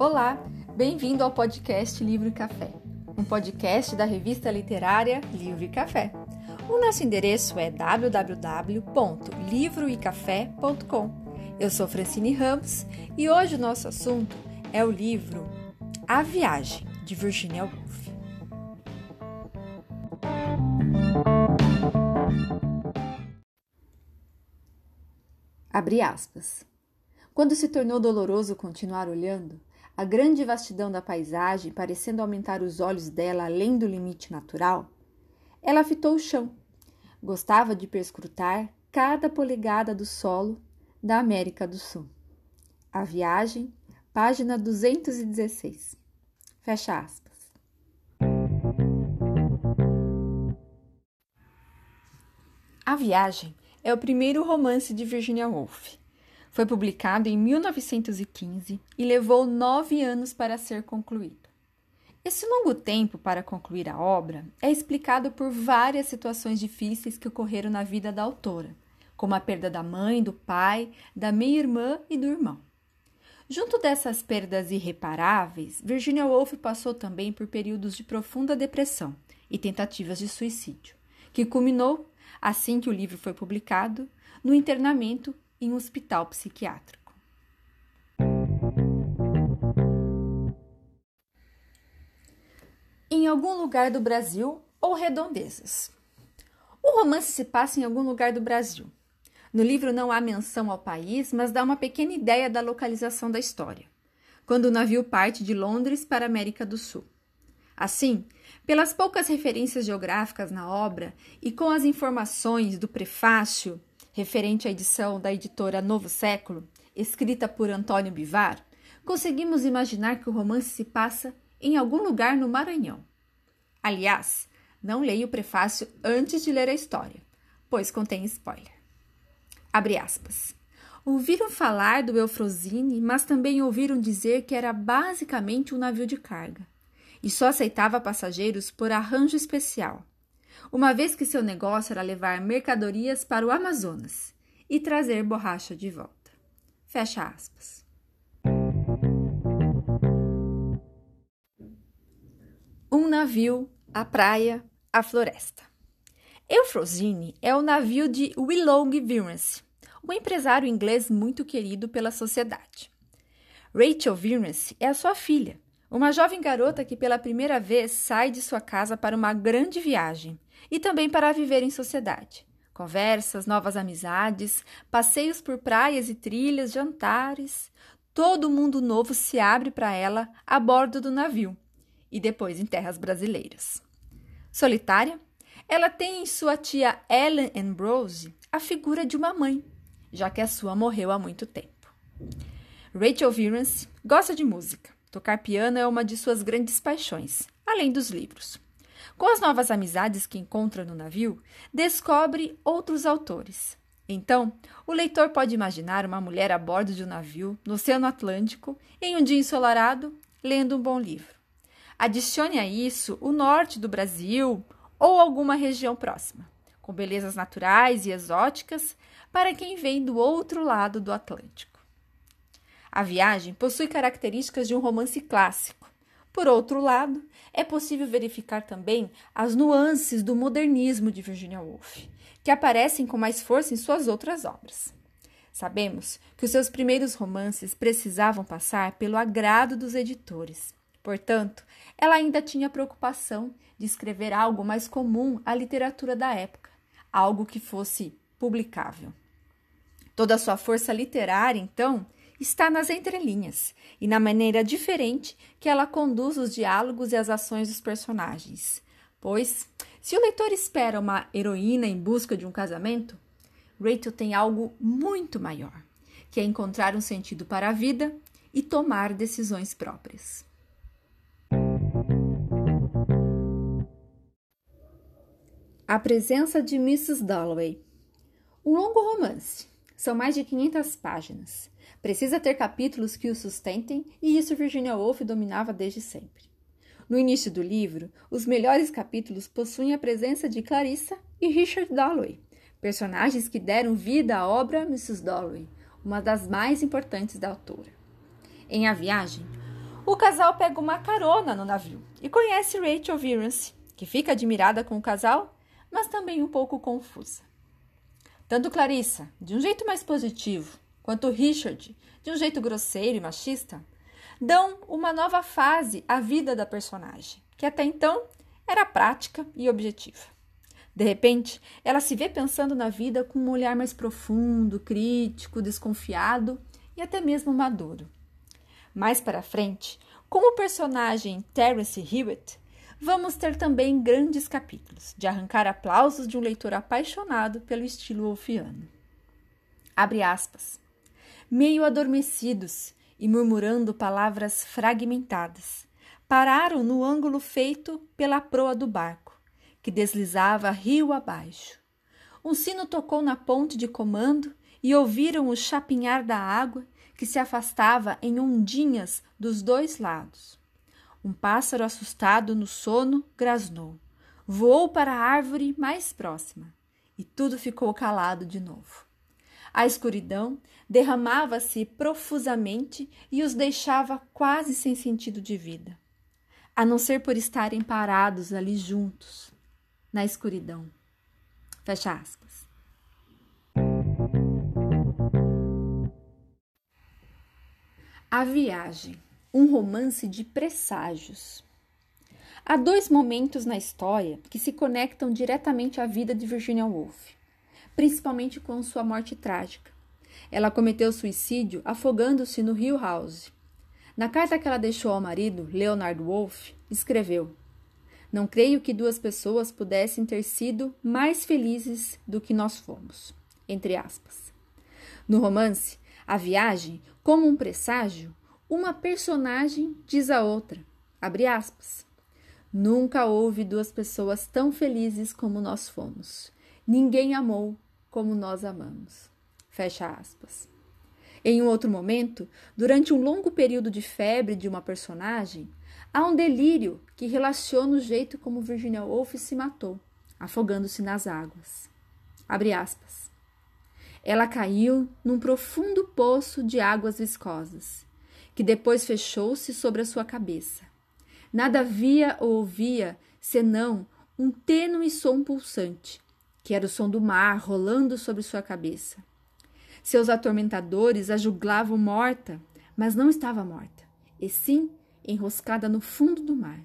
Olá, bem-vindo ao podcast Livro e Café, um podcast da revista literária Livro e Café. O nosso endereço é www.livroecafé.com. Eu sou Francine Ramos e hoje o nosso assunto é o livro A Viagem, de Virginia Woolf. Abre aspas. Quando se tornou doloroso continuar olhando, a grande vastidão da paisagem parecendo aumentar os olhos dela além do limite natural, ela fitou o chão. Gostava de perscrutar cada polegada do solo da América do Sul. A viagem, página 216. Fecha aspas. A Viagem é o primeiro romance de Virginia Woolf. Foi publicado em 1915 e levou nove anos para ser concluído. Esse longo tempo para concluir a obra é explicado por várias situações difíceis que ocorreram na vida da autora, como a perda da mãe, do pai, da meia-irmã e do irmão. Junto dessas perdas irreparáveis, Virginia Woolf passou também por períodos de profunda depressão e tentativas de suicídio, que culminou assim que o livro foi publicado, no internamento em um hospital psiquiátrico. Em algum lugar do Brasil ou redondezas. O romance se passa em algum lugar do Brasil. No livro não há menção ao país, mas dá uma pequena ideia da localização da história, quando o navio parte de Londres para a América do Sul. Assim, pelas poucas referências geográficas na obra e com as informações do prefácio referente à edição da editora Novo Século, escrita por Antônio Bivar, conseguimos imaginar que o romance se passa em algum lugar no Maranhão. Aliás, não leia o prefácio antes de ler a história, pois contém spoiler. Abre aspas. Ouviram falar do Eufrosine, mas também ouviram dizer que era basicamente um navio de carga e só aceitava passageiros por arranjo especial, uma vez que seu negócio era levar mercadorias para o Amazonas e trazer borracha de volta. Fecha aspas. Um navio, a praia, a floresta. Eufrosine é o navio de Willoughby Virance, um empresário inglês muito querido pela sociedade. Rachel Virance é a sua filha, uma jovem garota que pela primeira vez sai de sua casa para uma grande viagem e também para viver em sociedade. Conversas, novas amizades, passeios por praias e trilhas, jantares. Todo mundo novo se abre para ela a bordo do navio e depois em terras brasileiras. Solitária, ela tem em sua tia Ellen Ambrose a figura de uma mãe, já que a sua morreu há muito tempo. Rachel Virance gosta de música Tocar piano é uma de suas grandes paixões, além dos livros. Com as novas amizades que encontra no navio, descobre outros autores. Então, o leitor pode imaginar uma mulher a bordo de um navio no Oceano Atlântico, em um dia ensolarado, lendo um bom livro. Adicione a isso o norte do Brasil ou alguma região próxima, com belezas naturais e exóticas para quem vem do outro lado do Atlântico. A viagem possui características de um romance clássico. Por outro lado, é possível verificar também as nuances do modernismo de Virginia Woolf, que aparecem com mais força em suas outras obras. Sabemos que os seus primeiros romances precisavam passar pelo agrado dos editores. Portanto, ela ainda tinha a preocupação de escrever algo mais comum à literatura da época, algo que fosse publicável. Toda a sua força literária, então, está nas entrelinhas e na maneira diferente que ela conduz os diálogos e as ações dos personagens. Pois, se o leitor espera uma heroína em busca de um casamento, Rachel tem algo muito maior, que é encontrar um sentido para a vida e tomar decisões próprias. A presença de Mrs. Dalloway. Um longo romance. São mais de 500 páginas. Precisa ter capítulos que o sustentem, e isso Virginia Woolf dominava desde sempre. No início do livro, os melhores capítulos possuem a presença de Clarissa e Richard Dalloway, personagens que deram vida à obra Mrs. Dalloway, uma das mais importantes da autora. Em A Viagem, O casal pega uma carona no navio e conhece Rachel Virance, que fica admirada com o casal, mas também um pouco confusa. Tanto Clarissa, de um jeito mais positivo, quanto Richard, de um jeito grosseiro e machista, dão uma nova fase à vida da personagem, que até então era prática e objetiva. De repente, ela se vê pensando na vida com um olhar mais profundo, crítico, desconfiado e até mesmo maduro. Mais para frente, com o personagem Terence Hewitt, vamos ter também grandes capítulos de arrancar aplausos de um leitor apaixonado pelo estilo wolfiano. Abre aspas. Meio adormecidos e murmurando palavras fragmentadas, pararam no ângulo feito pela proa do barco, que deslizava rio abaixo. Um sino tocou na ponte de comando e ouviram o chapinhar da água que se afastava em ondinhas dos dois lados. Um pássaro assustado no sono grasnou, voou para a árvore mais próxima e tudo ficou calado de novo. A escuridão derramava-se profusamente e os deixava quase sem sentido de vida, a não ser por estarem parados ali juntos, na escuridão. Fecha aspas. A Viagem, um romance de presságios. Há dois momentos na história que se conectam diretamente à vida de Virginia Woolf, principalmente com sua morte trágica. Ela cometeu suicídio afogando-se no Rio House. Na carta que ela deixou ao marido, Leonard Woolf, escreveu: Não creio que duas pessoas pudessem ter sido mais felizes do que nós fomos. Entre aspas. No romance, a viagem, como um presságio, uma personagem diz a outra, abre aspas, Nunca houve duas pessoas tão felizes como nós fomos. Ninguém amou como nós amamos. Fecha aspas. Em um outro momento, durante um longo período de febre de uma personagem, há um delírio que relaciona o jeito como Virginia Woolf se matou, afogando-se nas águas. Abre aspas. Ela caiu num profundo poço de águas viscosas, que depois fechou-se sobre a sua cabeça. Nada via ou ouvia senão um tênue som pulsante, que era o som do mar rolando sobre sua cabeça. Seus atormentadores a julgavam morta, mas não estava morta, e sim enroscada no fundo do mar.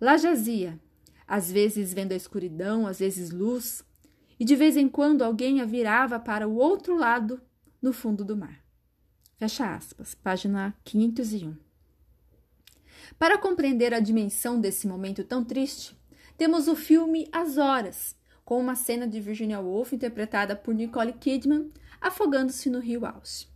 Lá jazia, às vezes vendo a escuridão, às vezes luz, e de vez em quando alguém a virava para o outro lado, no fundo do mar. Fecha aspas, página 501. Para compreender a dimensão desse momento tão triste, temos o filme As Horas, com uma cena de Virginia Woolf interpretada por Nicole Kidman afogando-se no rio Alce.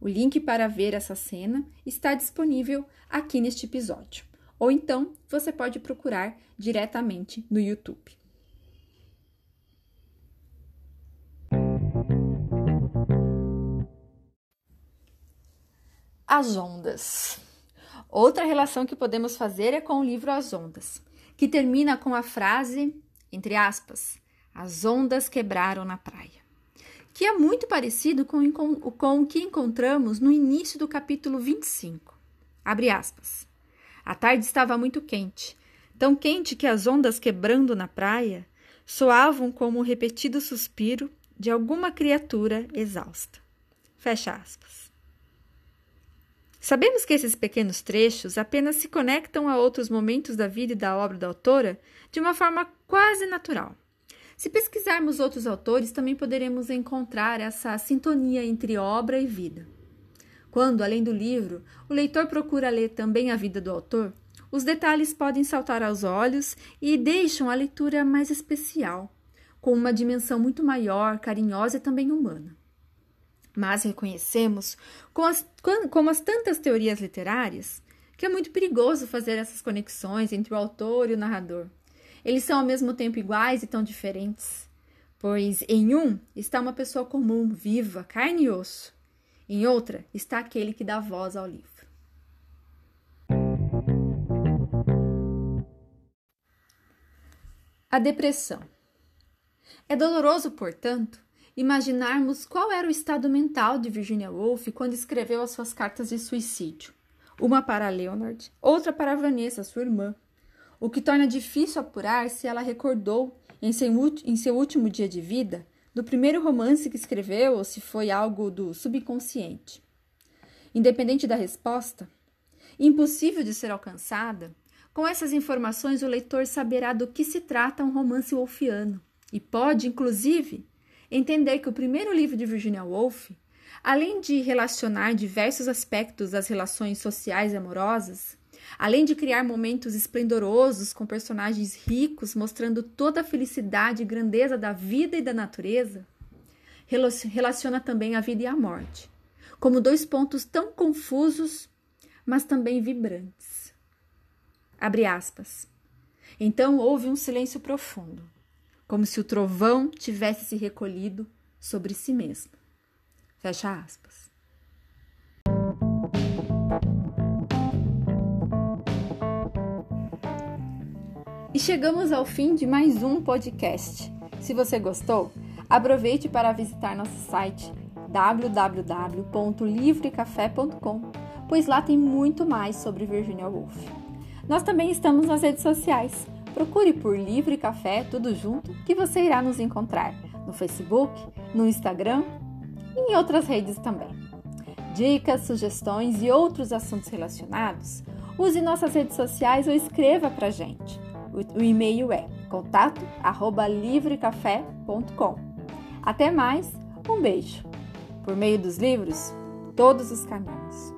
O link para ver essa cena está disponível aqui neste episódio, ou então você pode procurar diretamente no YouTube. As ondas. Outra relação que podemos fazer é com o livro As Ondas, que termina com a frase, entre aspas, as ondas quebraram na praia, que é muito parecido com, com o que encontramos no início do capítulo 25. Abre aspas. A tarde estava muito quente, tão quente que as ondas quebrando na praia soavam como o repetido suspiro de alguma criatura exausta. Fecha aspas. Sabemos que esses pequenos trechos apenas se conectam a outros momentos da vida e da obra da autora de uma forma quase natural. Se pesquisarmos outros autores, também poderemos encontrar essa sintonia entre obra e vida. Quando, além do livro, o leitor procura ler também a vida do autor, os detalhes podem saltar aos olhos e deixam a leitura mais especial, com uma dimensão muito maior, carinhosa e também humana. Mas reconhecemos, como as, como as tantas teorias literárias, que é muito perigoso fazer essas conexões entre o autor e o narrador. Eles são ao mesmo tempo iguais e tão diferentes, pois em um está uma pessoa comum, viva, carne e osso, em outra está aquele que dá voz ao livro. A depressão. É doloroso, portanto, imaginarmos qual era o estado mental de Virginia Woolf quando escreveu as suas cartas de suicídio. uma para Leonard, outra para Vanessa, sua irmã, o que torna difícil apurar se ela recordou, em seu, em seu último dia de vida, do primeiro romance que escreveu ou se foi algo do subconsciente. Independente da resposta, impossível de ser alcançada, com essas informações o leitor saberá do que se trata um romance wolfiano e pode, inclusive, entender que o primeiro livro de Virginia Woolf, além de relacionar diversos aspectos das relações sociais e amorosas, além de criar momentos esplendorosos com personagens ricos mostrando toda a felicidade e grandeza da vida e da natureza, relaciona também a vida e a morte, como dois pontos tão confusos, mas também vibrantes. Abre aspas. Então houve um silêncio profundo, como se o trovão tivesse se recolhido sobre si mesmo. Fecha aspas. E chegamos ao fim de mais um podcast. Se você gostou, aproveite para visitar nosso site www.livrecafé.com, pois lá tem muito mais sobre Virginia Woolf. Nós também estamos nas redes sociais. Procure por Livre Café tudo junto que você irá nos encontrar no Facebook, no Instagram e em outras redes também. Dicas, sugestões e outros assuntos relacionados, use nossas redes sociais ou escreva para gente. O e-mail é contato@livrecafé.com. Até mais, um beijo. Por meio dos livros, todos os caminhos.